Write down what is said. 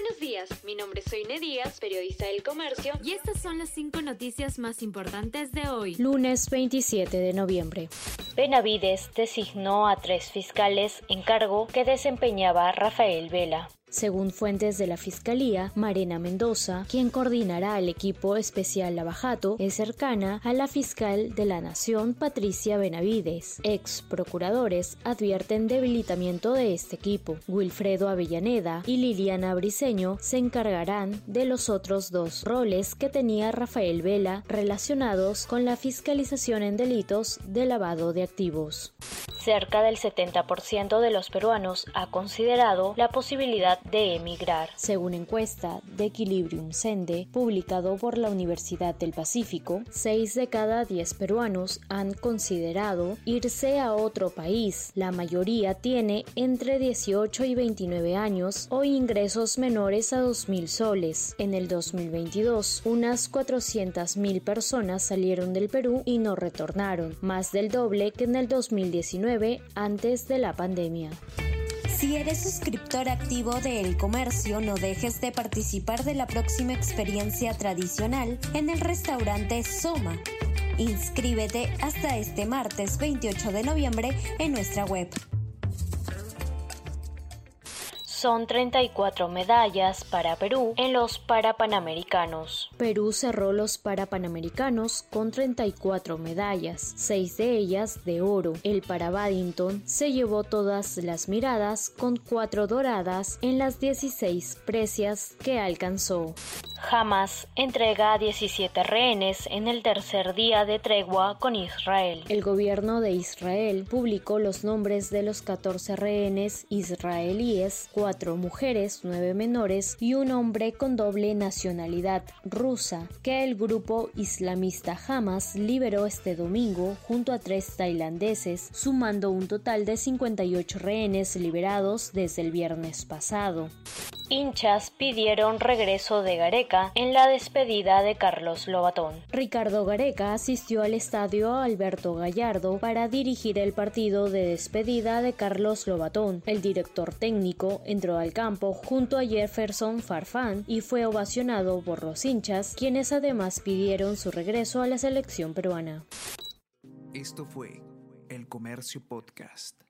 Buenos días, mi nombre es Soine Díaz, periodista del comercio, y estas son las cinco noticias más importantes de hoy. Lunes 27 de noviembre. Benavides designó a tres fiscales en cargo que desempeñaba Rafael Vela. Según fuentes de la Fiscalía, Marena Mendoza, quien coordinará el equipo especial Lavajato, es cercana a la fiscal de la Nación, Patricia Benavides. Ex procuradores advierten debilitamiento de este equipo. Wilfredo Avellaneda y Liliana Briceño se encargarán de los otros dos roles que tenía Rafael Vela relacionados con la fiscalización en delitos de lavado de activos. Cerca del 70% de los peruanos ha considerado la posibilidad de emigrar. Según encuesta de Equilibrium Sende, publicado por la Universidad del Pacífico, 6 de cada 10 peruanos han considerado irse a otro país. La mayoría tiene entre 18 y 29 años o ingresos menores a 2.000 soles. En el 2022, unas 400.000 personas salieron del Perú y no retornaron, más del doble que en el 2019 antes de la pandemia. Si eres suscriptor activo de El Comercio, no dejes de participar de la próxima experiencia tradicional en el restaurante Soma. Inscríbete hasta este martes 28 de noviembre en nuestra web son 34 medallas para Perú en los Parapanamericanos. Perú cerró los Parapanamericanos con 34 medallas, 6 de ellas de oro. El para se llevó todas las miradas con 4 doradas en las 16 precias que alcanzó. Hamas entrega a 17 rehenes en el tercer día de tregua con Israel. El gobierno de Israel publicó los nombres de los 14 rehenes israelíes, cuatro mujeres, nueve menores y un hombre con doble nacionalidad rusa, que el grupo islamista Hamas liberó este domingo junto a tres tailandeses, sumando un total de 58 rehenes liberados desde el viernes pasado. Hinchas pidieron regreso de Gareca en la despedida de Carlos Lobatón. Ricardo Gareca asistió al estadio Alberto Gallardo para dirigir el partido de despedida de Carlos Lobatón. El director técnico entró al campo junto a Jefferson Farfán y fue ovacionado por los hinchas, quienes además pidieron su regreso a la selección peruana. Esto fue El Comercio Podcast.